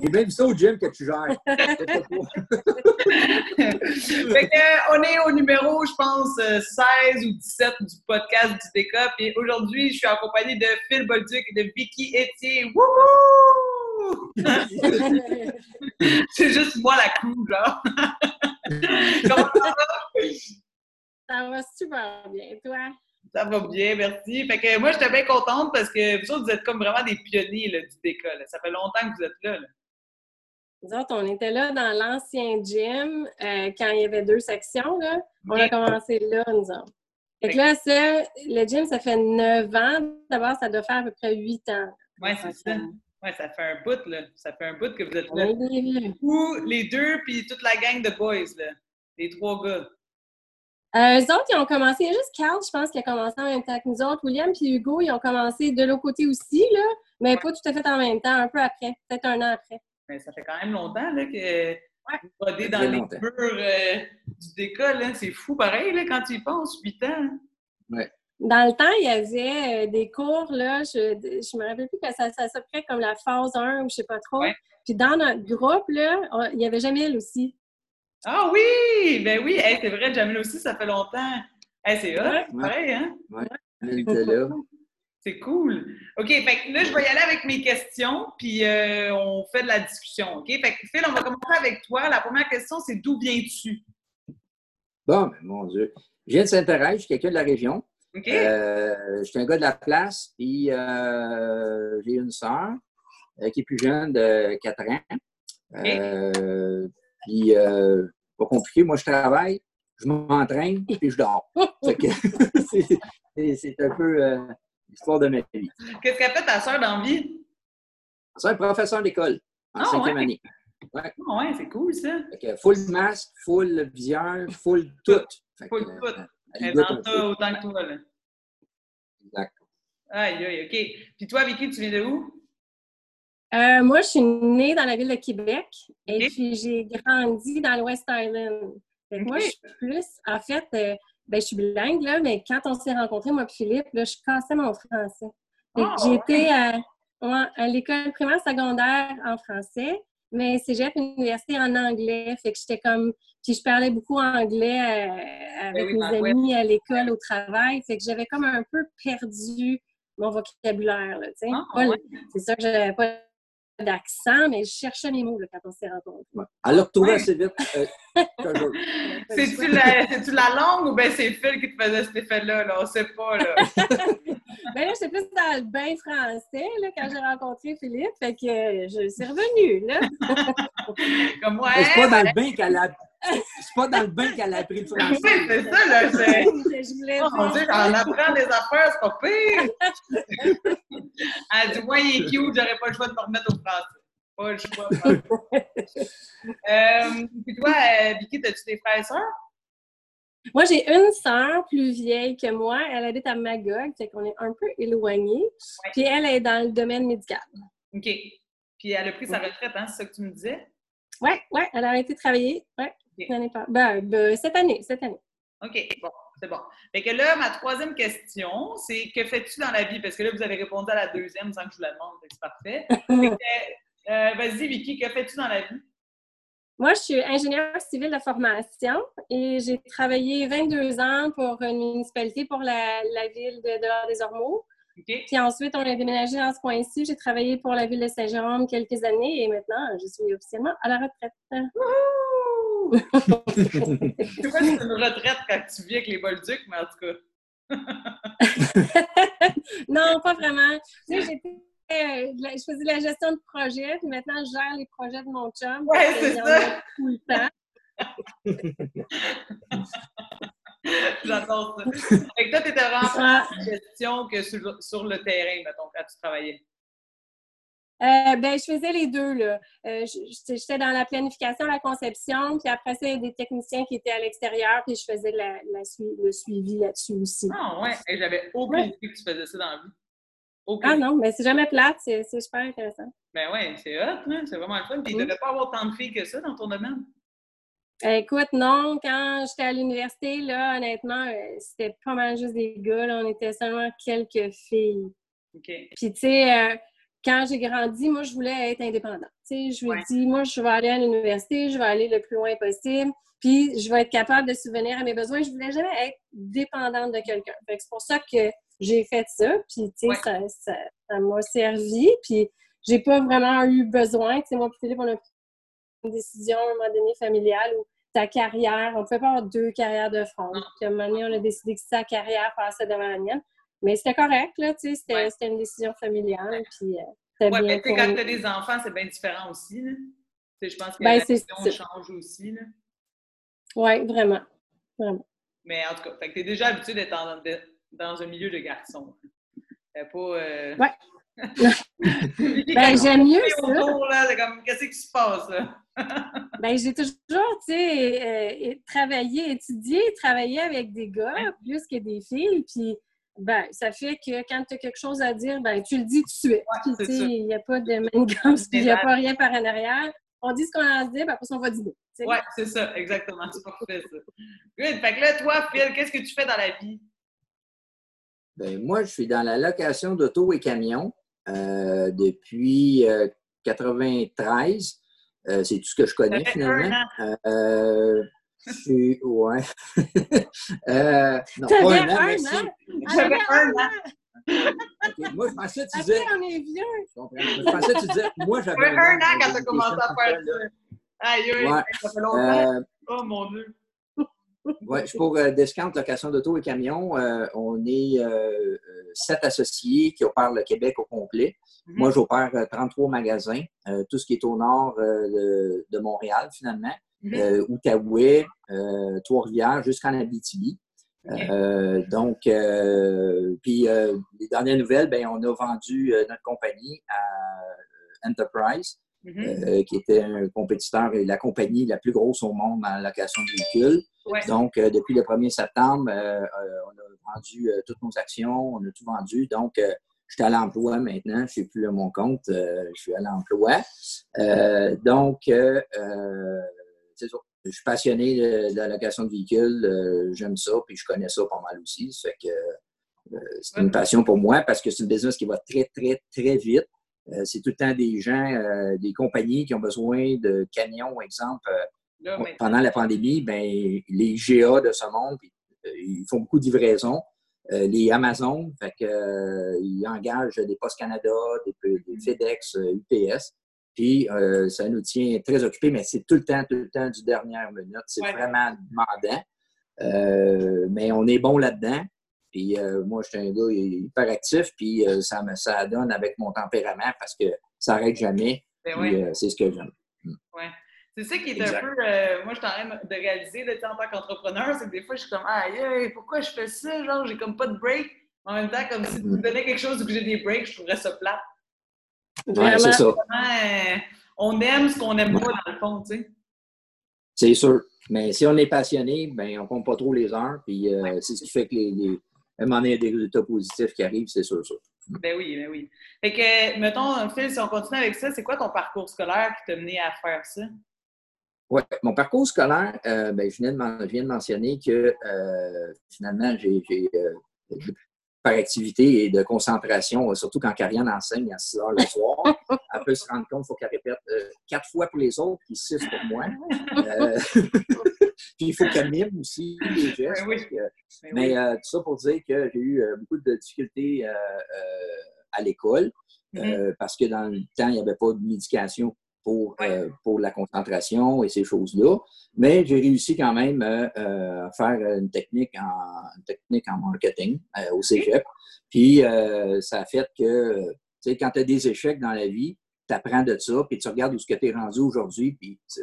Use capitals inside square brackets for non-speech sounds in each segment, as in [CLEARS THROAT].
J'ai bien vu ça au gym que tu gères. [LAUGHS] fait que, euh, on est au numéro, je pense, 16 euh, ou 17 du podcast du Décop. Et aujourd'hui, je suis accompagnée de Phil Bolduc et de Vicky Etier. Wouhou! [LAUGHS] C'est juste moi la crew, genre. [LAUGHS] Comment ça va? Ça va super bien. toi? Ça va bien, merci. Fait que moi, j'étais bien contente parce que vous autres, vous êtes comme vraiment des pionniers là, du DECA. Ça fait longtemps que vous êtes là. là. Nous autres, on était là dans l'ancien gym euh, quand il y avait deux sections. Là. On a commencé là, nous autres. Fait que là, le gym, ça fait neuf ans. D'abord, ça doit faire à peu près huit ans. Oui, c'est ça. Oui, ça fait un bout, là. Ça fait un bout que vous êtes là. Ou les deux, puis toute la gang de boys, là. Les trois gars. Euh, eux autres, ils ont commencé, juste Carl, je pense, qui a commencé en même temps que nous autres. William puis Hugo, ils ont commencé de l'autre côté aussi, là, mais pas tout à fait en même temps, un peu après, peut-être un an après. Mais ça fait quand même longtemps là, que vous rodez dans les murs euh, du décolle. C'est fou pareil là, quand tu y penses, 8 ans. Ouais. Dans le temps, il y avait euh, des cours, là, je, je me rappelle plus que ça, ça s'appelait comme la phase 1 ou je sais pas trop. Puis dans notre groupe, là, il y avait Jamil aussi. Ah oui! Ben oui, c'est vrai, Jamil aussi, ça fait longtemps. c'est hot, pareil, hein? Oui, elle était là. C'est cool. OK, fait là, je vais y aller avec mes questions, puis euh, on fait de la discussion. OK? Fait que Phil, on va commencer avec toi. La première question, c'est d'où viens-tu? Bon, ben, mon Dieu. Je viens de Saint-Thérèse, je suis quelqu'un de la région. OK. Euh, je suis un gars de la place, puis euh, j'ai une sœur qui est plus jeune de 4 ans. puis, pas compliqué, moi, je travaille, je m'entraîne, puis je dors. [LAUGHS] [LAUGHS] c'est un peu l'histoire de ma vie. Qu'est-ce qu'a fait ta soeur dans vie? Ma soeur est professeur d'école en ah, cinquième année. Ouais. Ah, ouais, c'est cool ça. Fait full masque, full visière, full tout. full tout. Elle est dans ça autant que toi, là. Exact. Aïe, aïe, OK. Puis toi, Vicky, tu viens de où? Euh, moi, je suis née dans la ville de Québec et puis j'ai grandi dans l'Ouest Island. Moi, je suis plus, en fait, euh, ben, je suis bilingue, là, mais quand on s'est rencontrés, moi et Philippe, là, je cassais mon français. Ah, j'ai été à, l'école primaire secondaire en français, mais cégep université en anglais. Fait que j'étais comme. Puis je parlais beaucoup anglais euh, avec ben mes amis à l'école, au travail. Fait que j'avais comme un peu perdu mon vocabulaire. Là, ah, C'est ça que j'avais pas d'accent, mais je cherchais mes mots là, quand on s'est rencontrés. Ouais. Elle l'a retrouvé assez vite. Euh, [LAUGHS] C'est-tu la, la, langue ou bien c'est Phil qui te faisait cet effet-là? Là? On sait pas. Là. [LAUGHS] ben là, j'étais plus dans le bain français là, quand j'ai rencontré Philippe. Fait que euh, je suis revenue. Là. [LAUGHS] Comme moi. C'est pas dans le bain qu'elle a. C'est pas dans le bain qu'elle a appris le français. Oui, c'est ça, là. Je [LAUGHS] voulais oh, mon Dieu, on apprend des affaires, c'est pas pire. [LAUGHS] Elle dit, moi, il est cute, j'aurais pas le choix de me remettre au français. Pas le choix. [LAUGHS] euh, puis toi, euh, Vicky, as-tu des frères et sœurs? Moi, j'ai une sœur plus vieille que moi. Elle habite à Magog, fait qu'on est un peu éloignés. Puis elle est dans le domaine médical. OK. Puis elle a pris sa retraite, hein, c'est ça que tu me disais? Oui, oui, elle a arrêté de travailler. Ben, ben, cette année, cette année. OK, bon, c'est bon. Fait que là, ma troisième question, c'est que fais-tu dans la vie? Parce que là, vous avez répondu à la deuxième sans que je vous la demande, c'est parfait. [LAUGHS] Euh, vas-y, Vicky, que fais-tu dans la vie? Moi, je suis ingénieure civile de formation et j'ai travaillé 22 ans pour une municipalité pour la, ville de Dehors des Ormeaux. Puis ensuite, on a déménagé dans ce coin-ci. J'ai travaillé pour la ville de Saint-Jérôme quelques années et maintenant, je suis officiellement à la retraite. [LAUGHS] c'est quoi une retraite quand tu vis avec les Bolducs, mais en tout cas? [LAUGHS] non, pas vraiment. Tu sais, euh, je faisais la gestion de projet, puis maintenant, je gère les projets de mon chum. Oui, c'est ça. Tout le temps. [LAUGHS] J'adore ça. Fait que toi, tu étais vraiment ah. en gestion que sur, sur, le terrain, mettons, quand tu travaillais. Euh, ben, je faisais les deux. là. Euh, J'étais dans la planification, la conception, puis après ça, il y a des techniciens qui étaient à l'extérieur, puis je faisais la, la, le suivi là-dessus aussi. Ah ouais, et j'avais aucune idée que tu faisais ça dans la vie. Ah non, mais c'est jamais plate, c'est super intéressant. Ben ouais, c'est hot, hein? c'est vraiment le fun. Puis il ne devait pas avoir tant de filles que ça dans ton domaine. Écoute, non, quand j'étais à l'université, là, honnêtement, euh, c'était pas mal juste des gars. Là. On était seulement quelques filles. OK. Puis, tu sais, euh, quand j'ai grandi, moi, je voulais être indépendante. je me dis, moi, je vais aller à l'université, je vais aller le plus loin possible, puis je vais être capable de subvenir à mes besoins. Je voulais jamais être dépendante de quelqu'un. C'est pour ça que j'ai fait ça, puis ça m'a servi, puis j'ai pas vraiment eu besoin. sais, moi, Philippe, on a pris une décision à un moment donné familiale où ta carrière, on ne pouvait pas avoir deux carrières de front. Puis à un moment donné, on a décidé que sa carrière passait devant la mienne. Mais c'était correct, là, tu sais, c'était une décision familiale. Puis, euh, ouais, mais quand tu as des enfants, c'est bien différent aussi. Là. Je pense que ben, la décision change aussi. Oui, vraiment. vraiment. Mais en tout cas, tu es déjà habitué d'être dans, un milieu de garçons. Pas, euh... Ouais. [LAUGHS] ben, j'aime mieux ça. comme, qu'est-ce qui se passe, là? [LAUGHS] ben, j'ai toujours, tu sais, euh, travaillé, étudié, travaillé avec des gars plus que des filles, puis ben, ça fait que quand tu as quelque chose à dire, ben, tu le dis tout de suite. il n'y a pas de manigance, il n'y a pas rien par en arrière. On dit ce qu'on a à dire, ben, après on va dîner. Oui, c'est ça, exactement. C'est parfait, ça. Good. Fait que là, toi, Phil, qu'est-ce que tu fais dans la vie? Ben, moi, je suis dans la location d'auto et camions euh, depuis 1993. Euh, c'est tout ce que je connais finalement. Euh, je suis. Ouais. [LAUGHS] euh, non, pas un an, merci. J'avais un an. Moi, je pensais que tu disais. on est vieux. Je, pensais que tu disais. Moi, j'avais un, an quand tu as commencé à faire ça. Aïe, aïe, ça fait longtemps. oh mon Dieu. [LAUGHS] Oui, je pour euh, Discount Location d'auto et camions. Euh, on est euh, sept associés qui opèrent le Québec au complet. Mhm. Moi, j'opère 33 magasins, tout ce qui est au nord de, Montréal, finalement. Mhm. Outaouais, Trois-Rivières, jusqu'en Abitibi. donc, puis les dernières nouvelles, ben, on a vendu notre compagnie à Enterprise. Mhm. qui était un compétiteur et la compagnie la plus grosse au monde en location de véhicules. Donc, euh, depuis le 1er septembre, euh, euh, on a vendu toutes nos actions, on a tout vendu. Donc, je suis à l'emploi maintenant, je ne suis plus à mon compte, je suis à l'emploi. donc, c'est ça. Je suis passionné de, la location de véhicules, j'aime ça, puis je connais ça pas mal aussi. Ça fait que c'est une passion pour moi parce que c'est une business qui va très, très, très vite. c'est tout le temps des gens, des compagnies qui ont besoin de camions, exemple, pendant la pandémie, ben, les GA de ce monde, euh, ils font beaucoup de livraisons. Euh, les Amazon, fait que, euh, ils engagent des Post Canada, des, mm. FedEx, UPS. Puis ça nous tient très occupés, mais c'est tout le temps, tout le temps du dernière minute. C'est vraiment demandant. mais on est bon là-dedans. Puis moi, je suis un gars hyper actif, puis ça, me, ça donne avec mon tempérament parce que ça n'arrête jamais. Ben c'est ce que j'aime. Mm. Ouais. C'est ça qui est un peu. Euh, moi, je suis en train de réaliser là, en tant qu'entrepreneur, c'est que des fois, je suis comme Aïe, pourquoi je fais ça? Genre, j'ai comme pas de break. En même temps, comme si tu me mm-hmm. donnais quelque chose où j'ai des breaks, je trouverais ça plate. Ouais, c'est ça. Euh, on aime ce qu'on aime pas, dans le fond, tu sais. C'est sûr. Mais si on est passionné, ben on compte pas trop les heures. Puis euh, c'est ce qui fait que les, les, à un moment donné, il y a des résultats positifs qui arrivent, c'est sûr, sûr. Ben oui, ben oui. Fait que, mettons, Phil, si on continue avec ça, c'est quoi ton parcours scolaire qui t'a mené à faire ça? Oui, mon parcours scolaire, euh, ben, je, viens de, mentionner que euh, finalement, j'ai euh, activité et de concentration, surtout quand Karianne enseigne à 6 heures le soir, [LAUGHS] elle peut se rendre compte qu'il faut qu'elle répète quatre fois pour les autres, puis six pour moi. [LAUGHS] puis il faut qu'elle mime aussi les gestes. Ben ben mais tout ça pour dire que j'ai eu beaucoup de difficultés à l'école, mm-hmm. parce que dans le temps, il n'y avait pas de médication pour, euh, pour la concentration et ces choses-là. Mais j'ai réussi quand même euh, euh, à faire une technique en, technique en marketing au cégep. Puis ça a fait que, tu sais, quand tu as des échecs dans la vie, tu apprends de ça, puis tu regardes où ce que tu es rendu aujourd'hui, puis je,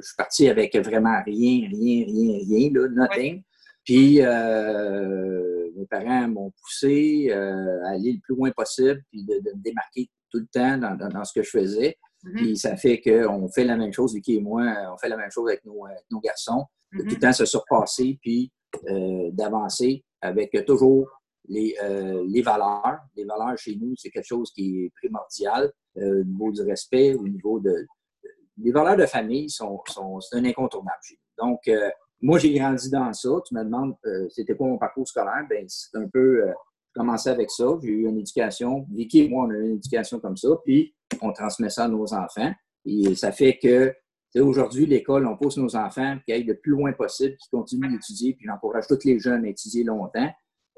suis parti avec vraiment rien, rien, rien, rien, là, nothing. Puis mes parents m'ont poussé à aller le plus loin possible, puis de, me démarquer tout le temps dans, dans ce que je faisais. Mm-hmm. Puis ça fait qu'on fait la même chose, Vicky et moi, on fait la même chose avec nos, nos garçons, de tout le mm-hmm. temps se surpasser, puis euh, d'avancer avec toujours les, euh, les, valeurs. Les valeurs chez nous, c'est quelque chose qui est primordial euh, au niveau du respect, au niveau de. Les valeurs de famille sont, un incontournable chez nous. Donc, moi, j'ai grandi dans ça. Tu me demandes c'était quoi mon parcours scolaire? Ben, c'est un peu commencé avec ça. J'ai eu une éducation. Vicky et moi, on a eu une éducation comme ça. Puis, on transmet ça à nos enfants. Et ça fait que Aujourd'hui, l'école, on pousse nos enfants qui aillent le plus loin possible, qui continuent d'étudier, puis j'encourage tous les jeunes à étudier longtemps.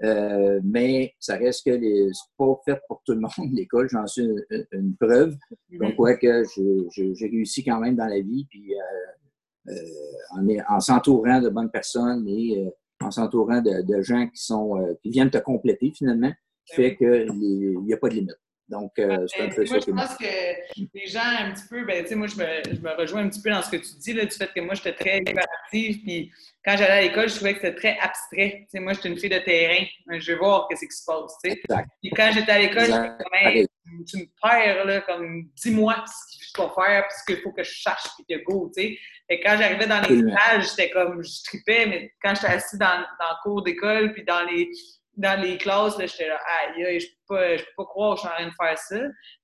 Euh, mais ça reste que les, c'est pas fait pour tout le monde, [LAUGHS] l'école, j'en suis une, preuve. Donc, ouais, que j'ai réussi quand même dans la vie, puis euh, euh, en, s'entourant de bonnes personnes et en s'entourant de, gens qui sont qui viennent te compléter finalement, qui fait qu'il n'y a pas de limite. Donc, euh, c'est un peu moi, je pense que les gens, un petit peu, ben, tu sais, moi, je me, je me, rejoins un petit peu dans ce que tu dis, là, du fait que moi, j'étais très hyperactive, puis quand j'allais à l'école, je trouvais que c'était très abstrait. Tu sais, moi, j'étais une fille de terrain. Je veux voir qu'est-ce qui se passe, tu sais. Puis quand j'étais à l'école, comme, tu me perds, là, comme, dis-moi ce je dois faire, puis ce qu'il faut que je cherche, puis que go, tu sais. Et quand j'arrivais dans les stages, j'étais comme, je tripais, mais quand j'étais assis dans, dans le cours d'école, puis dans les dans les classes, j'étais là, aïe, je peux pas, je peux pas croire que je suis en train de faire ça.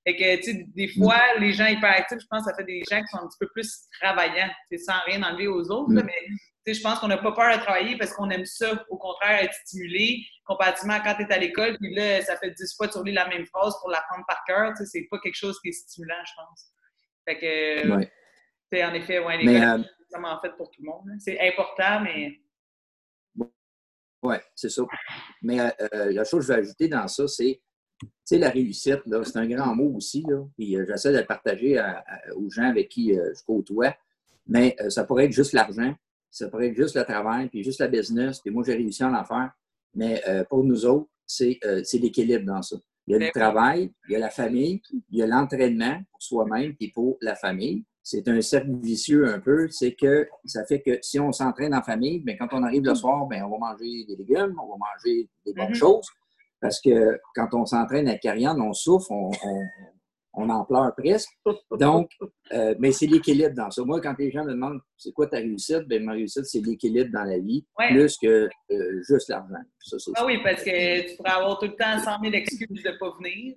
Fait que, tu sais, des fois, mm. les gens hyperactifs, je pense que ça fait des gens qui sont un petit peu plus travaillants, sans rien enlever aux autres, mm. mais tu sais, je pense qu'on n'a pas peur de travailler parce qu'on aime ça, au contraire, être stimulé, comparativement quand tu es à l'école, puis là, ça fait 10 fois tu relis la même phrase pour l'apprendre par cœur, tu sais, c'est pas quelque chose qui est stimulant, je pense. Fait que, ouais. sais, en effet, ouais, l'école, euh, c'est vraiment fait pour tout le monde. Hein. C'est important, mais oui, c'est ça. Mais euh, euh, la chose que je vais ajouter dans ça, c'est la réussite, c'est un grand mot aussi. Là, puis euh, j'essaie de le partager aux gens avec qui je côtoie. Mais ça pourrait être juste l'argent, ça pourrait être juste le travail, puis juste la business, puis moi j'ai réussi à en faire. Mais pour nous autres, c'est l'équilibre dans ça. Il y a le travail, il y a la famille, il y a l'entraînement pour soi-même et pour la famille c'est un cercle vicieux un peu. C'est que ça fait que si on s'entraîne en famille, bien, quand on arrive le soir, bien, on va manger des légumes, on va manger des bonnes mm-hmm. choses. Parce que quand on s'entraîne à Cariane, on souffre, on, en pleure presque. Donc, euh, mais c'est l'équilibre dans ça. Moi, quand les gens me demandent c'est quoi ta réussite, bien, ma réussite, c'est l'équilibre dans la vie, plus que euh, juste l'argent. Ah oui, parce que tu pourrais avoir tout le temps 100 000 excuses de ne pas venir.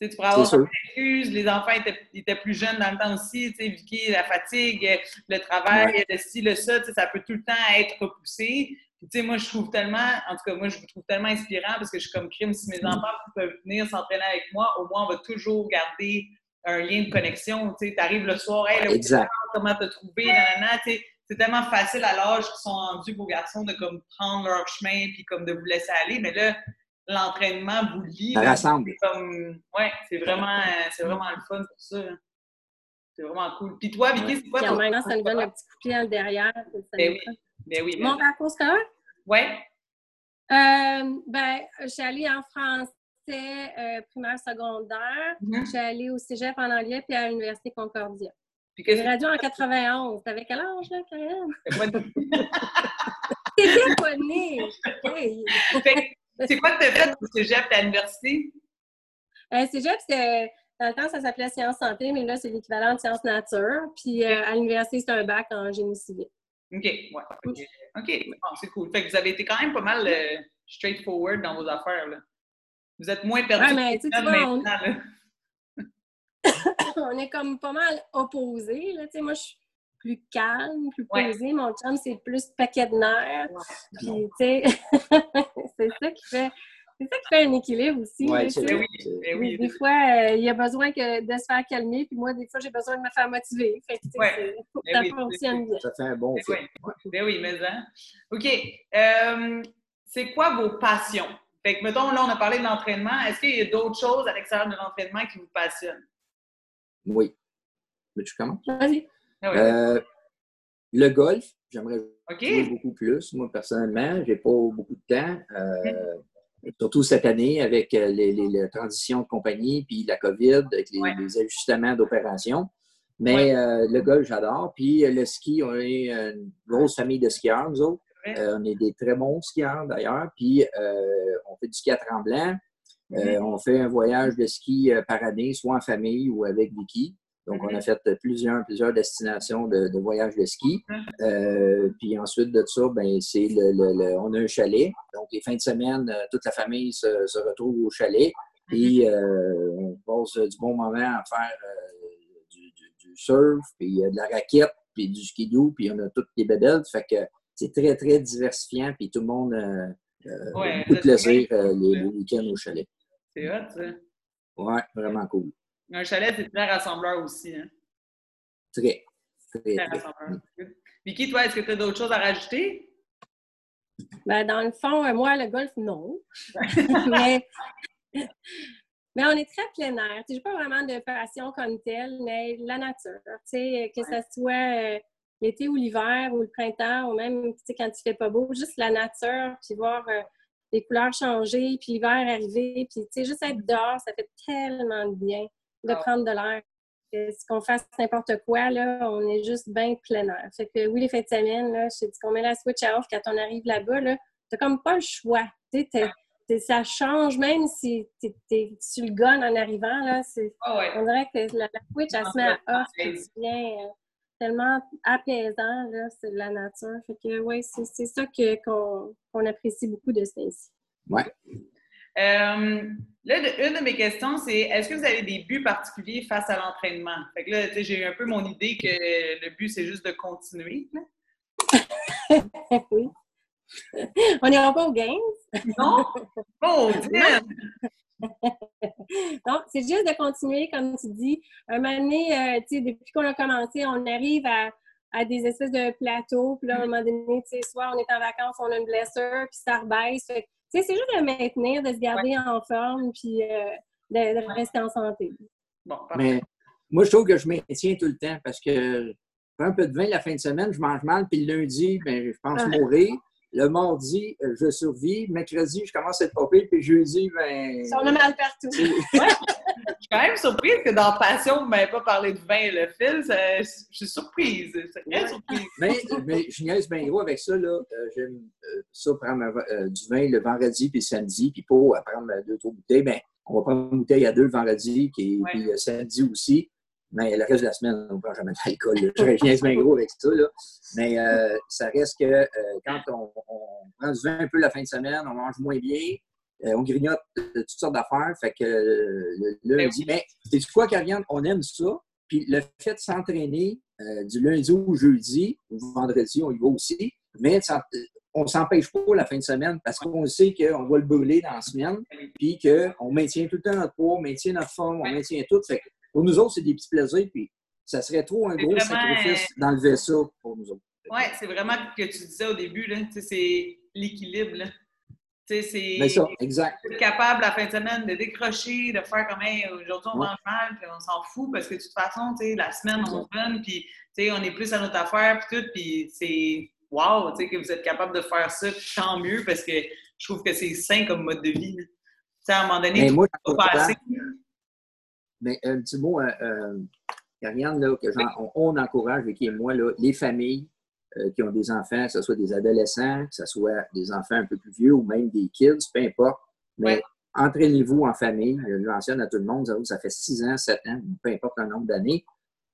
Tu, pourrais avoir des excuses, les enfants étaient, plus jeunes dans le temps aussi, tu sais, Vicky, la fatigue, le travail, le ci, le ça, ça peut tout le temps être repoussé. Tu sais, moi, je trouve tellement, en tout cas, moi, je vous trouve tellement inspirant parce que je suis comme crime. Si mes mm. enfants peuvent venir s'entraîner avec moi, au moins, on va toujours garder un lien de connexion. Tu sais, arrives le soir, hey, exact. comment te trouver, nanana, tu sais, c'est tellement facile à l'âge qu'ils sont rendus, vos garçons, de comme prendre leur chemin puis comme de vous laisser aller. Mais là, l'entraînement vous lie. Ça rassemble. ouais, c'est vraiment, c'est vraiment le fun pour ça. C'est vraiment cool. Puis toi, Vicky, c'est quoi ton... maintenant, ça nous donne un petit coup de pied derrière. Ben oui. Ben oui. Mon parcours scolaire? Oui. Euh, ben, je suis allée en français euh, primaire, secondaire. Je suis allée au cégep en anglais puis à l'Université Concordia. J'ai gradué en 91. T'avais quel âge, là, Karen? T'étais pas née. [LAUGHS] C'est quoi que tu as fait au cégep à l'université? Euh, cégep, c'était. Dans le temps, ça s'appelait Sciences Santé, mais là, c'est l'équivalent de Sciences Nature. Puis euh, à l'université, c'est un bac en génie civil. OK, ouais. OK, c'est cool. Fait que vous avez été quand même pas mal euh, straightforward dans vos affaires. Là. Vous êtes moins perdu ouais, mais, tu vois, on... [LAUGHS] on... est comme pas mal opposés. Là. Moi, je suis plus calme, plus posé. Mon chum, c'est plus paquet de nerfs. Puis, tu sais, [LAUGHS] c'est ça qui fait... C'est ça qui fait un équilibre aussi. Ouais, oui, oui, oui, Des fois, euh, il y a besoin que, de se faire calmer, puis moi, des fois, j'ai besoin de me faire motiver. Fait que, ouais. ça fonctionne bien. Ça fait un bon fait. Ben oui, mais hein. OK. Euh, c'est quoi vos passions? Fait que, mettons, là, on a parlé de l'entraînement. Est-ce qu'il y a d'autres choses à l'extérieur de l'entraînement qui vous passionnent? Oui. Mais tu commences? Vas-y. Ah euh, le golf, j'aimerais jouer beaucoup plus. Moi, personnellement, j'ai pas beaucoup de temps. Euh, surtout cette année avec euh, les, les, transitions de compagnie, puis la COVID, avec les, ajustements d'opération. Mais le golf, j'adore. Puis le ski, on est une grosse famille de skieurs, nous autres. on est des très bons skieurs, d'ailleurs. Puis on fait du ski à tremblant. Mm-hmm. on fait un voyage de ski par année, soit en famille ou avec Vicky. Donc, on a fait plusieurs, plusieurs destinations de, de voyage de ski. Euh, puis ensuite de ça, ben, c'est le, on a un chalet. Donc, les fins de semaine, euh, toute la famille se, retrouve au chalet. Puis, euh, on passe du bon moment à faire du, surf, puis de la raquette, puis du ski doux, puis on a toutes les bébelles. Fait que c'est très, très diversifiant. Puis tout le monde euh, beaucoup de plaisir euh, les, week-ends au chalet. C'est hot, ça. Ouais, vraiment cool. Un chalet, c'est très rassembleur aussi. Hein? Très. Très, très rassembleur. Vicky, toi, est-ce que tu as d'autres choses à rajouter? Ben, dans le fond, moi, le golf, non. [LAUGHS] mais, mais on est très plein air. Je n'ai pas vraiment de passion comme telle, mais la nature. Que ce soit l'été ou l'hiver ou le printemps ou même quand il fait pas beau, juste la nature, puis voir euh, les couleurs changer, puis l'hiver arriver, puis juste être dehors, ça fait tellement de bien de prendre de l'air. Si qu'on fasse n'importe quoi, là, on est juste bien plein air. Fait que oui, les fêtes de semaine, là, je qu'on met la switch à off quand on arrive là-bas, là, t'as comme pas le choix. ça change même si tu es sur le gun en arrivant. Là, ah On dirait que la, switch, elle se met à off, tu viens, euh, tellement apaisant, là, c'est la nature. Fait que, ouais, c'est ça qu'on apprécie beaucoup de ça ici. Ouais. Euh, là, une de mes questions, c'est est-ce que vous avez des buts particuliers face à l'entraînement? Fait que là, j'ai eu un peu mon idée que le but, c'est juste de continuer. [LAUGHS] oui. On n'ira pas aux games? Non? Oh, [LAUGHS] Donc, c'est juste de continuer, comme tu dis. Un moment donné, euh, depuis qu'on a commencé, on arrive à, des espèces de plateaux. Puis là, à un moment donné, soit on est en vacances, on a une blessure, puis ça rebaisse. C'est juste de maintenir, de se garder en forme, puis euh, de, rester en santé. Bon, Mais moi, je trouve que je maintiens tout le temps parce que un peu de vin la fin de semaine, je mange mal, puis le lundi, ben, je pense mourir. Le mardi, euh, je survis. Mercredi, je commence à être popé. Puis jeudi, ben. Ça, on a mal partout. [LAUGHS] je suis quand même surprise que dans Passion, vous ne m'avez pas parlé de vin le fil. je suis surprise. Très surprise. Mais, mais, je niaise bien gros avec ça. Là. Euh, j'aime euh, ça prendre du vin le vendredi puis le samedi. Puis pour prendre deux, trois bouteilles, ben, on va prendre une bouteille à deux le vendredi, puis, puis le samedi aussi. Mais le reste de la semaine, on ne prend jamais d'alcool. [LAUGHS] Je viens bien gros avec ça. Là. Mais euh, ça reste que euh, quand on, prend du vin un peu la fin de semaine, on mange moins bien, euh, on grignote toutes sortes d'affaires. Fait que le lundi, mais c'est quoi, Karianne? On aime ça. Puis le fait de s'entraîner du lundi au jeudi, ou vendredi, on y va aussi, mais on ne s'empêche pas la fin de semaine parce qu'on sait qu'on va le brûler dans la semaine, puis qu'on maintient tout le temps notre poids, on maintient notre forme, on maintient tout. Fait pour nous autres, c'est des petits plaisirs, puis ça serait trop un gros sacrifice euh, d'enlever ça pour nous autres. Oui, c'est vraiment ce que tu disais au début, c'est l'équilibre. C'est ça, exact. capable la fin de semaine de décrocher, de faire comme hey, aujourd'hui on mange mal, puis on s'en fout parce que de toute façon, la semaine on donne, puis on est plus à notre affaire, puis tout, puis c'est wow que vous êtes capable de faire ça, tant mieux parce que je trouve que c'est sain comme mode de vie. À un moment donné, tu moi, pas passer. Mais un petit mot, euh, euh là, que on, encourage, Vicky et moi, là, les familles euh, qui ont des enfants, que ce soit des adolescents, que ce soit des enfants un peu plus vieux ou même des kids, peu importe. Mais entraînez-vous en famille. Je mentionne à tout le monde, ça fait 6 ans, 7 ans, peu importe le nombre d'années.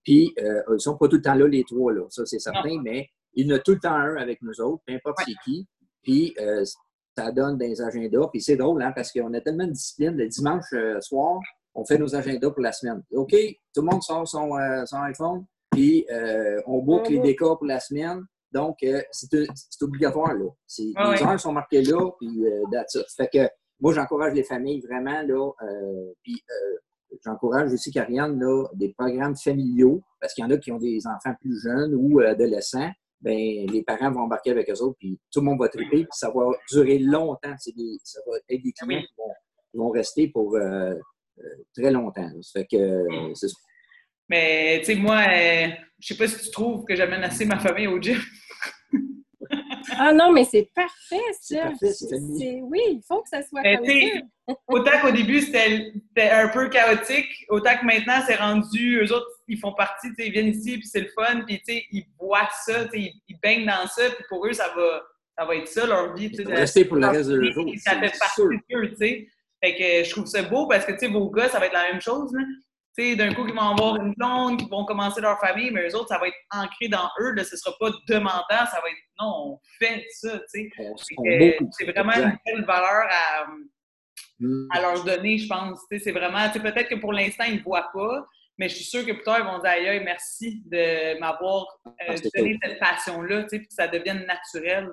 Puis, euh, ils ne sont pas tout le temps là, les trois, là. Ça, c'est certain, mais il y en a tout le temps un avec nous autres, peu importe c'est qui. Puis, ça donne des agendas. Puis, c'est drôle, hein, parce qu'on a tellement de discipline. Le dimanche soir, on fait nos agendas pour la semaine. OK, tout le monde sort son, euh, iPhone, puis euh, on boucle les décors pour la semaine. Donc, euh, c'est obligatoire, là. les heures sont marquées là, puis that's Fait que moi, j'encourage les familles vraiment, là, puis j'encourage aussi, Karianne, là, des programmes familiaux, parce qu'il y en a qui ont des enfants plus jeunes ou adolescents. Ben, les parents vont embarquer avec eux autres, puis tout le monde va triper, puis ça va durer longtemps. Des, ça va être des clients qui vont, rester pour très longtemps. fait que c'est Mais, tu sais, moi, euh, je sais pas si tu trouves que j'amène assez ma famille au gym. [LAUGHS] ah non, mais c'est parfait, ça. C'est Oui, il faut que ça soit comme ça. [LAUGHS] autant qu'au début, c'était un peu chaotique, autant que maintenant, c'est rendu, eux autres, ils font partie, ils viennent ici, puis c'est le fun, puis ils voient ça, ils, ils baignent dans ça, puis pour eux, ça va, ça va être ça, leur vie. Rester pour le reste de leur jour. Ça fait partie d'eux, tu sais. Fait que je trouve ça beau parce que, tu sais, vos gars, ça va être la même chose, Tu sais, d'un coup, ils vont avoir une blonde, qui vont commencer leur famille, mais eux autres, ça va être ancré dans eux. Là, ce ne sera pas demandant, ça va être non, on fait ça, tu sais. C'est vraiment une belle valeur à, mm. à leur donner, je pense. C'est vraiment, tu sais, peut-être que pour l'instant, ils ne voient pas, mais je suis sûre que plus tard, ils vont dire aïe, merci de m'avoir euh, ah, donné cette passion-là, tu sais, puis que ça devienne naturel.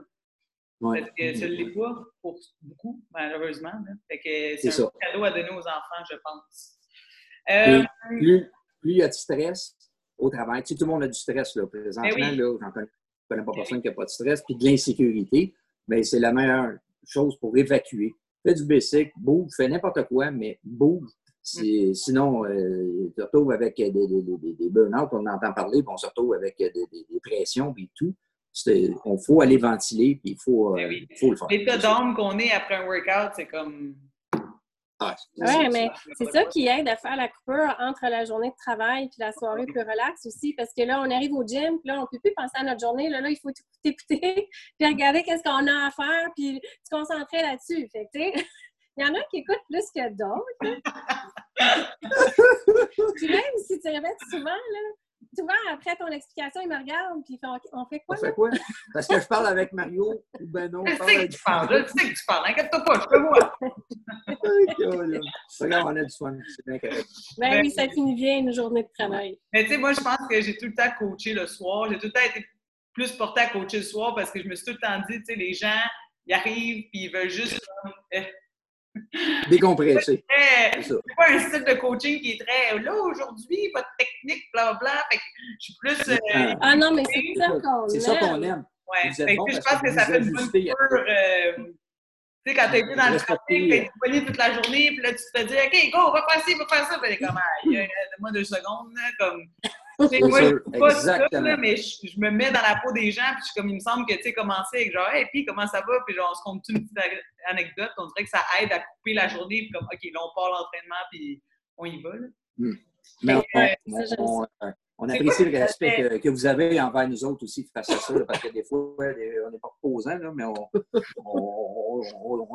Parce que ça ne l'est pas pour beaucoup, malheureusement. c'est un cadeau à donner aux enfants, je pense. Euh, plus, plus il y a du stress au travail, tu sais, tout le monde a du stress là, présentement, ben là, j'en connais, connais, pas personne qui n'a pas de stress, puis de l'insécurité, mais c'est la meilleure chose pour évacuer. Fais du basic, bouge, fais n'importe quoi, mais bouge. Mm. Sinon, euh, tu te retrouves avec des, des, des, des burn-out, on entend parler, puis on se retrouve avec des, pressions et tout. Il faut aller ventiler, puis il faut, ben euh, faut le faire. L'état d'âme qu'on est après un workout, c'est comme oui, mais c'est ça qui aide à faire la coupure entre la journée de travail et la soirée plus relaxe aussi, parce que là, on arrive au gym, puis là, on ne peut plus penser à notre journée. Là, là il faut écouter, [LAUGHS] puis regarder qu'est-ce qu'on a à faire, puis se concentrer là-dessus. Fait tu sais, [LAUGHS] il y en a qui écoutent plus que d'autres. [LAUGHS] puis même si tu répètes souvent, là, souvent, après ton explication, il me regarde, puis on fait quoi? On fait quoi? Parce que je parle avec Mario ou ben non. Je sais que tu parles, je sais que tu parles. Inquiète-toi pas, je peux voir. Regarde, on a du fun, c'est bien correct. Ben oui, ça finit bien une journée de travail. Mais tu sais, moi, je pense que j'ai tout le temps coaché le soir. J'ai tout le temps été plus porté à coacher le soir parce que je me suis tout le temps dit, tu sais, les gens, ils arrivent, puis ils veulent juste euh, Décompressé. C'est pas un style de coaching qui est très là aujourd'hui, pas de technique, bla bla. Fait que je suis plus. Euh, ah non, mais c'est ça qu'on aime. C'est ça qu'on aime. Ouais. Fait que je pense que ça fait une bonne coupure. Euh, tu sais, quand t'es dans le trafic, t'es disponible toute la journée, puis là, tu te fais dire, OK, go, on va on va faire ça. Puis t'es comme, ah, donne-moi deux secondes, là, comme. Moi, je pas ça, mais je, me mets dans la peau des gens, puis je, comme il me semble que, tu sais, commencer avec genre, hey, puis comment ça va, puis genre, on se compte une petite anecdote, on dirait que ça aide à couper la journée, puis comme, OK, là, on part l'entraînement, puis on y va, là. Mais on, euh, on, apprécie le respect que, vous avez envers nous autres aussi face à ça, parce que des fois, on n'est pas reposant, là, mais on,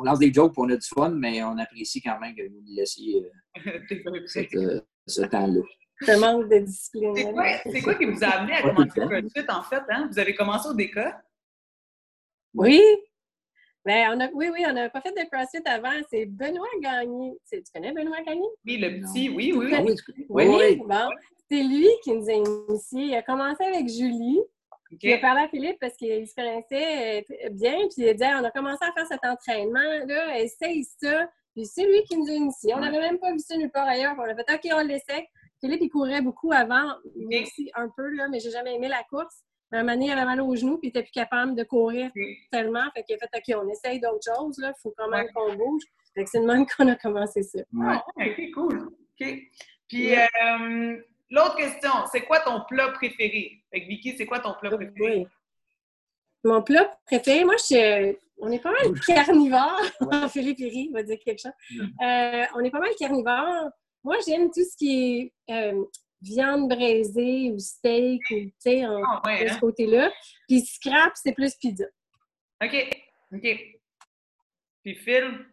lance des jokes, pour on a du fun, mais on apprécie quand même que vous nous laissiez euh, [LAUGHS] ce temps-là. Un manque de discipline. C'est quoi, qui vous a amené à commencer le CrossFit, en fait? Hein? Vous avez commencé au DK? Oui. Ben, on a, oui, oui, on n'a pas fait de CrossFit avant. C'est Benoît Gagné. Tu connais Benoît Gagné? Oui, le petit, oui, oui. Oui, oui. oui. Bon. C'est lui qui nous a initiés. Il a commencé avec Julie. Il a parlé à Philippe parce qu'il se connaissait euh, bien. Puis il a dit on a commencé à faire cet entraînement. Là, essaye ça. Puis c'est lui qui nous a initiés. On n'avait même pas vu ça nulle part ailleurs. On a fait OK, on l'essaie. Philippe, il courait beaucoup avant, aussi un peu, là, mais j'ai jamais aimé la course. À un moment donné, il avait mal aux genoux, puis il n'était plus capable de courir tellement. Fait qu'il a fait, OK, on essaye d'autres choses, il faut quand même qu'on bouge. Fait que c'est de même [LAUGHS] qu'on a commencé ça. Ah, OK, cool. OK. Puis, euh, l'autre question, c'est quoi ton plat préféré? Fait que Vicky, c'est quoi ton plat préféré? Oui. Mon plat préféré, moi, je, on est pas mal carnivore. [LAUGHS] Philippe Iri va dire quelque chose. Euh, on est pas mal carnivore. Moi, j'aime tout ce qui est euh, viande braisée ou steak ou, tu sais, ah, de ce hein? côté-là. Puis scrap, c'est plus pizza. OK. OK. Puis Phil?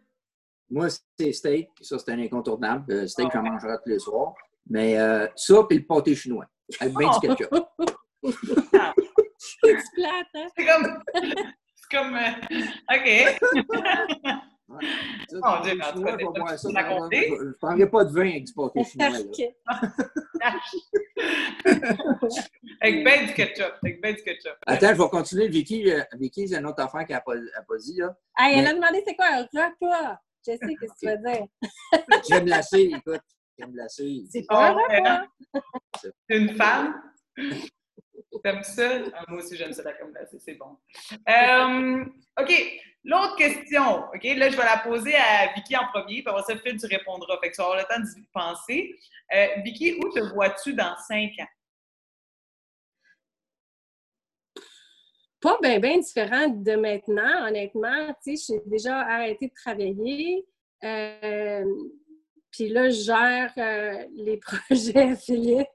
Moi, c'est steak. Ça, c'est un incontournable. Euh, steak, j'en mangerai tous les soirs. Mais euh, ça, puis le pâté chinois. Avec bien du ketchup. [LAUGHS] c'est plate, hein? C'est comme... [LAUGHS] C'est comme... OK. [LAUGHS] Oh, [LAUGHS] Dieu, en tout cas, je ne prendrai pas de vin avec du pâté chinois. avec ben du ketchup. Avec ben du ketchup. Attends, je vais continuer. Vicky, euh, Vicky c'est une autre affaire qu'elle n'a pas, pas, dit. Là. Hey, Elle a demandé c'est quoi un repas. Je sais ce que tu veux dire. [LAUGHS] je vais me lasser, écoute. Je vais me lasser. C'est pas un repas. C'est une femme? T'aimes ça? Ah, moi aussi, j'aime ça, la crème c'est bon. Euh, OK, l'autre question. OK, là, je vais la poser à Vicky en premier, puis après ça, Phil, tu répondras. Fait que tu vas le temps d'y penser. Euh, Vicky, où te vois-tu dans cinq ans? Pas bien, bien différent de maintenant, honnêtement. Tu sais, j'ai déjà arrêté de travailler. Euh, puis là, je gère euh, les [LAUGHS] projets Philippe.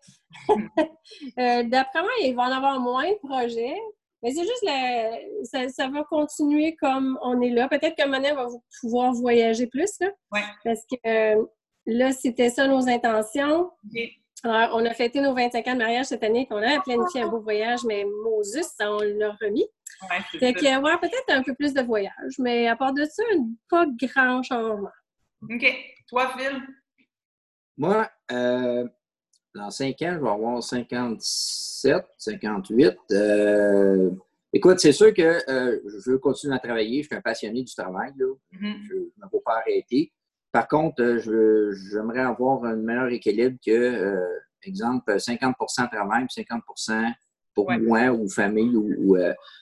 [LAUGHS] Euh, d'après moi, il va en avoir moins de projets. Mais c'est juste, ça, va continuer comme on est là. Peut-être moment on va pouvoir voyager plus, là. Parce que euh, là, c'était ça nos intentions. on a fêté nos 25 ans de mariage cette année, qu'on a planifié un beau voyage, mais Moses, on l'a remis. Ouais, fait que, ouais, peut-être un peu plus de voyage, mais à part de ça, pas grand changement. OK. Toi, Phil? Moi, euh, dans 5 ans, je vais avoir 57, 58. Euh, Écoute, c'est sûr que euh, je veux continuer à travailler. Je suis un passionné du travail. Mm-hmm. Je ne veux pas arrêter. Par contre, j'aimerais avoir un meilleur équilibre que, exemple, 50% travail, 50% pour moi ou famille ou,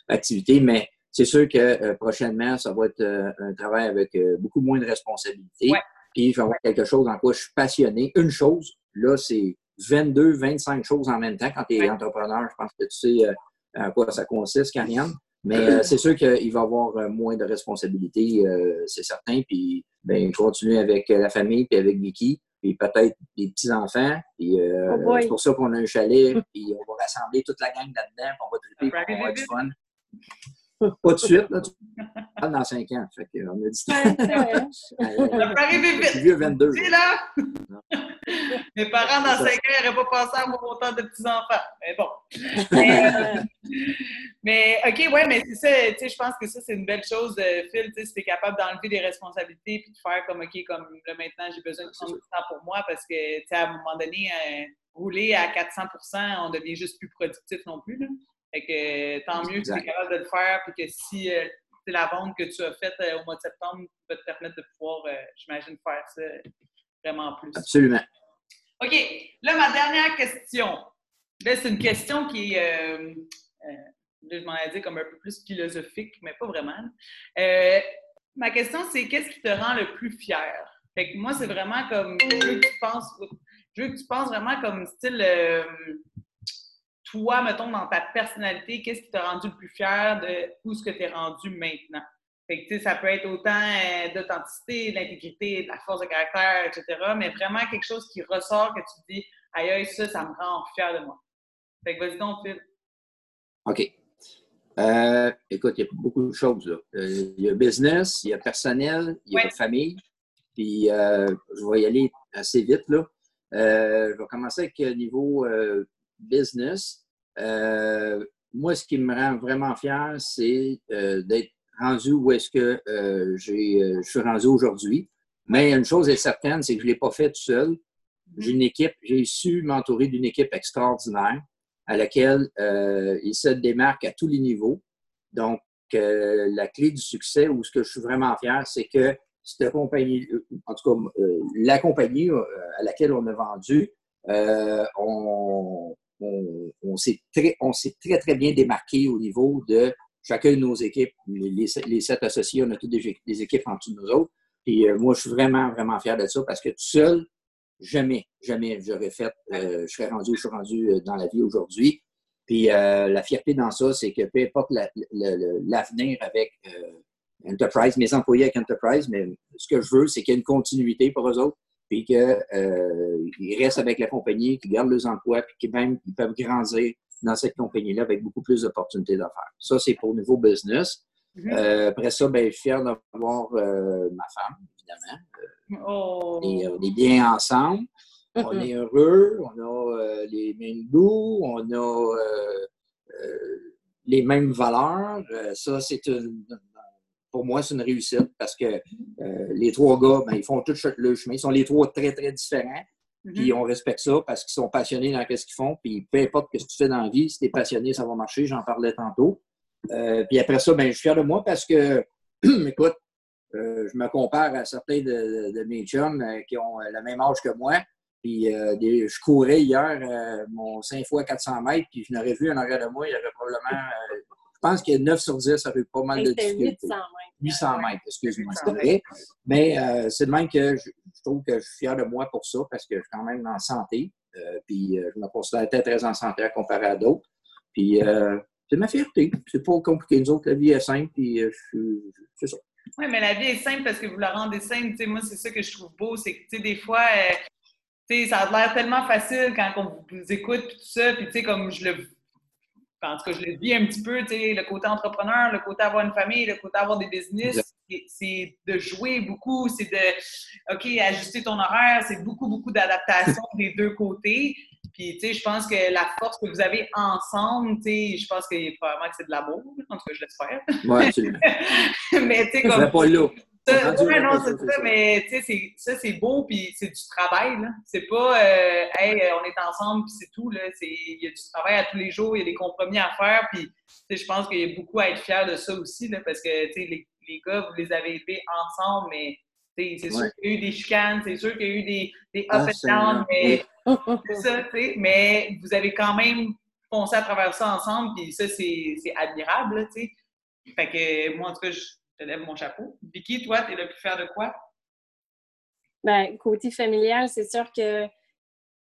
activité. Mais c'est sûr que prochainement, ça va être un travail avec beaucoup moins de responsabilités. Puis, je vais avoir quelque chose dans quoi je suis passionné. Une chose, là, c'est 22, 25 choses en même temps quand tu es entrepreneur. Je pense que tu sais à quoi ça consiste, Karianne. Mais [CLEARS THROAT] euh, c'est sûr qu'il va avoir euh, moins de responsabilités, euh, c'est certain. Puis, ben, continuer avec la famille, puis avec Vicky, puis peut-être des petits-enfants. Puis, oh c'est pour ça qu'on a un chalet, puis on va rassembler toute la gang là-dedans, puis on va triper, puis on va avoir du fun. Pas de suite, là, tu dans 5 ans. Fait qu'on a dit [LAUGHS] ça. peut arriver vite. vieux 22. C'est là. [LAUGHS] Mes parents, dans 5 ans, n'auraient pas pensé à mon autant de petits-enfants. Mais bon. [LAUGHS] mais, OK, ouais, mais c'est ça. Tu sais, je pense que ça, c'est une belle chose, euh, Phil. Tu sais, si tu es capable d'enlever des responsabilités puis de faire comme, OK, comme là, maintenant, j'ai besoin de prendre du temps pour moi parce que, tu sais, à un moment donné, euh, rouler à 400% on devient juste plus productif non plus. Là. Fait que tant mieux que tu es capable de le faire, puis que si euh, c'est la vente que tu as faite euh, au mois de septembre peut te permettre de pouvoir, euh, j'imagine, faire ça vraiment plus. Absolument. OK. Là, ma dernière question. Là, c'est une question qui est, je m'en ai dit comme un peu plus philosophique, mais pas vraiment. ma question, c'est qu'est-ce qui te rend le plus fier? Fait que moi, c'est vraiment comme, je veux que tu penses, je veux que tu penses vraiment comme style toi, mettons, dans ta personnalité, qu'est-ce qui t'a rendu le plus fier de où ce que tu es rendu maintenant? Fait que, ça peut être autant euh, d'authenticité, d'intégrité, de la force de caractère, etc., mais vraiment quelque chose qui ressort que tu te dis, aïe, aïe, ça, ça me rend fier de moi. Fait que vas-y donc, Phil. OK. Euh, écoute, il y a beaucoup de choses. Là. Euh, il y a business, il y a personnel, il y a famille. Puis, je vais y aller assez vite. Là. je vais commencer avec le niveau business. Euh, moi, ce qui me rend vraiment fier, c'est euh, d'être rendu où est-ce que euh, je suis rendu aujourd'hui. Mais une chose est certaine, c'est que je ne l'ai pas fait tout seul. J'ai une équipe, j'ai su m'entourer d'une équipe extraordinaire à laquelle il se démarque à tous les niveaux. Donc, la clé du succès, ou ce que je suis vraiment fier, c'est que cette compagnie, en tout cas, la compagnie à laquelle on a vendu, on, on, s'est très, très, bien démarqué au niveau de chacun de nos équipes. Les, sept associés, on a toutes des, équipes en dessous de nous autres. Puis euh, moi, je suis vraiment, vraiment fier de ça parce que tout seul, jamais, jamais j'aurais fait, euh, je serais rendu où je suis rendu euh, dans la vie aujourd'hui. Puis la fierté dans ça, c'est que peu importe l'avenir avec Enterprise, mes employés avec Enterprise, mais ce que je veux, c'est qu'il y ait une continuité pour eux autres puis qu'ils euh, restent avec la compagnie, qu'ils gardent leurs emplois, puis qu'ils même ils peuvent grandir dans cette compagnie-là avec beaucoup plus d'opportunités d'affaires. Ça, c'est pour le niveau business. Mm-hmm. euh, après ça, ben, je suis fier d'avoir euh, ma femme, évidemment. Oh. Et, on est bien ensemble. On est heureux, on a les mêmes goûts, on a les mêmes valeurs. ça, c'est une, pour moi, c'est une réussite parce que euh, les trois gars, ben, ils font tout le chemin. Ils sont les trois très, très différents. Mhm. Puis on respecte ça parce qu'ils sont passionnés dans ce qu'ils font. Puis peu importe ce que tu fais dans la vie, si tu es passionné, ça va marcher. J'en parlais tantôt. Euh, puis après ça, ben, je suis fier de moi parce que, [CLEARS THROAT] écoute, euh, je me compare à certains de, mes chums qui ont le même âge que moi. Puis je courais hier mon 5 fois 400 mètres, puis je n'aurais vu en arrière de moi, il y aurait probablement je pense que 9 sur 10, ça fait pas mal de difficultés. 800 mètres. 800 mètres, excuse-moi, c'est vrai. Mais euh, c'est de même que je, trouve que je suis fier de moi pour ça parce que je suis quand même en santé. Euh, puis euh, je me considère très, très en santé à comparer à d'autres. Puis c'est ma fierté. C'est pas compliqué. Nous autres, la vie est simple. Puis c'est ça. Oui, mais la vie est simple parce que vous la rendez simple. moi, c'est ça que je trouve beau. C'est que, des fois, ça a l'air tellement facile quand on vous écoute, tout ça. Puis, comme je le en tout cas, je le dis un petit peu, le côté entrepreneur, le côté avoir une famille, le côté avoir des business, c'est de jouer beaucoup, c'est de, OK, ajuster ton horaire, c'est beaucoup, beaucoup d'adaptation [LAUGHS] des deux côtés. Puis, tu sais, je pense que la force que vous avez ensemble, tu sais, je pense que probablement que c'est de l'amour, en tout cas, je l'espère. Oui, absolument. [LAUGHS] Mais, tu sais, comme... pas là. Ouais, non, c'est ça, mais tu sais, ça, c'est beau, puis c'est du travail, là. C'est pas, euh, hey, on est ensemble, puis c'est tout, là. Il y a du travail à tous les jours, il y a des compromis à faire, puis je pense qu'il y a beaucoup à être fier de ça aussi, là, parce que, tu sais, les, les, gars, vous les avez été ensemble, mais c'est sûr qu'il y a eu des chicanes, c'est sûr qu'il y a eu des, des up and down, mais ça, tu sais, mais vous avez quand même foncé à travers ça ensemble, puis ça, c'est admirable, tu sais. Fait que moi, en tout cas, je te lève mon chapeau. Vicky, toi, tu es le plus fier de quoi? Ben, côté familial, c'est sûr que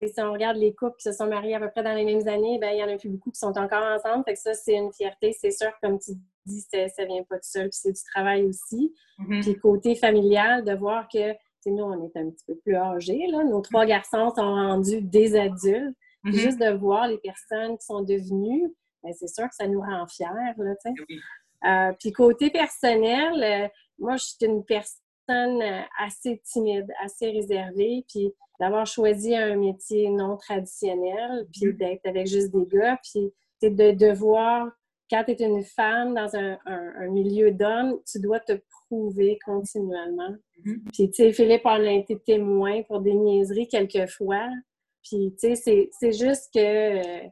si on regarde les couples qui se sont mariés à peu près dans les mêmes années, ben, il y en a plus beaucoup qui sont encore ensemble. Fait que ça, c'est une fierté. C'est sûr, comme tu dis, ça, vient pas tout seul, puis c'est du travail aussi. Mm-hmm. Puis côté familial, de voir que nous, on est un petit peu plus âgés. Là. Nos trois garçons sont rendus des adultes. Mm-hmm. Juste de voir les personnes qui sont devenues, ben, c'est sûr que ça nous rend fiers. Là, euh, puis côté personnel, euh, moi, je suis une personne euh, assez timide, assez réservée, puis d'avoir choisi un métier non traditionnel, puis mm-hmm. d'être avec juste des gars, puis de devoir, quand tu es une femme dans un, milieu d'hommes, tu dois te prouver continuellement. Mm-hmm. Puis, tu sais, Philippe en a été témoin pour des niaiseries quelquefois. Puis, tu sais, c'est juste que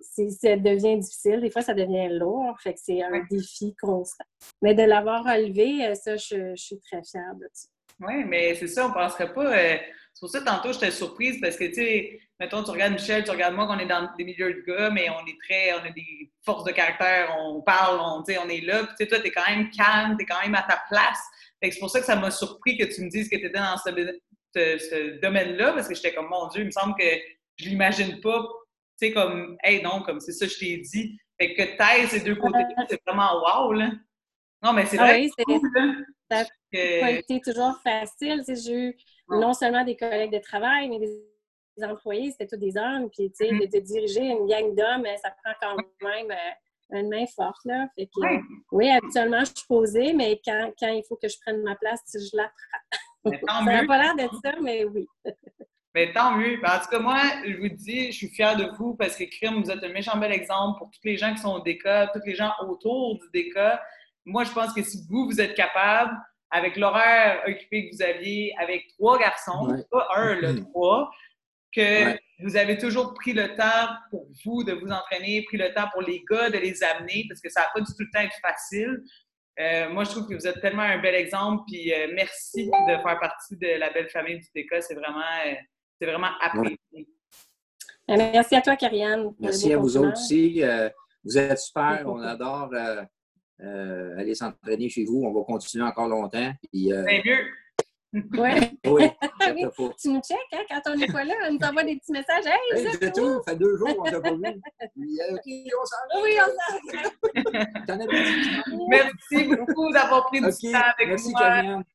ça devient difficile. Des fois, ça devient lourd. Fait que c'est un défi constant. Mais de l'avoir relevé, euh, ça, je, suis très fière de ça. Oui, mais c'est ça, on ne penserait pas. Euh, c'est pour ça, tantôt, j'étais surprise parce que, tu sais, mettons, tu regardes Michel, tu regardes moi, qu'on est dans des milieux de gars, mais on est très, on a des forces de caractère, on parle, on, on est là. Puis, tu sais, toi, tu es quand même calme, tu es quand même à ta place. Fait que c'est pour ça que ça m'a surpris que tu me dises que tu étais dans ce, ce domaine-là parce que j'étais comme, mon Dieu, il me semble que je l'imagine pas tu sais, comme, hey, non, comme c'est ça, je t'ai dit. Fait que t'aies ces deux côtés c'est vraiment wow, là. Non, mais c'est ah vrai. Oui, c'est cool, Ça n'a pas été toujours facile. J'ai eu non seulement des collègues de travail, mais des employés, c'était tous des hommes. Puis, tu sais, mm-hmm. de, diriger une gang d'hommes, ça prend quand même euh, une main forte, là. Fait que, oui, habituellement, je suis posée, mais quand, quand, il faut que je prenne ma place, je la prends. ça n'a pas l'air de ça, mais oui. Mais tant mieux. Ben, en tout cas, moi, je vous dis, je suis fière de vous parce que Crime, vous êtes un méchant bel exemple pour tous les gens qui sont au DECA, tous les gens autour du DECA. Moi, je pense que si vous, vous êtes capable, avec l'horaire occupé que vous aviez, avec trois garçons, pas un, le mm-hmm. trois, que vous avez toujours pris le temps pour vous de vous entraîner, pris le temps pour les gars de les amener, parce que ça n'a pas du tout le temps être facile. Euh, moi, je trouve que vous êtes tellement un bel exemple, puis euh, merci de faire partie de la belle famille du DECA. C'est vraiment, euh, c'est vraiment apprécié. Ben, merci à toi, Karianne. Merci à vous autres aussi. Euh, vous êtes super. On adore euh, euh, aller s'entraîner chez vous. On va continuer encore longtemps. C'est mieux. Ouais. [LAUGHS] oui. Tu nous checkes hein, quand on n'est pas là, on nous envoie des petits messages. Hey, hey c'est tout, ça fait deux jours qu'on t'a pas vu. [LAUGHS] OK, on s'en Oui, on s'en Merci beaucoup d'avoir pris du temps avec Merci, moi.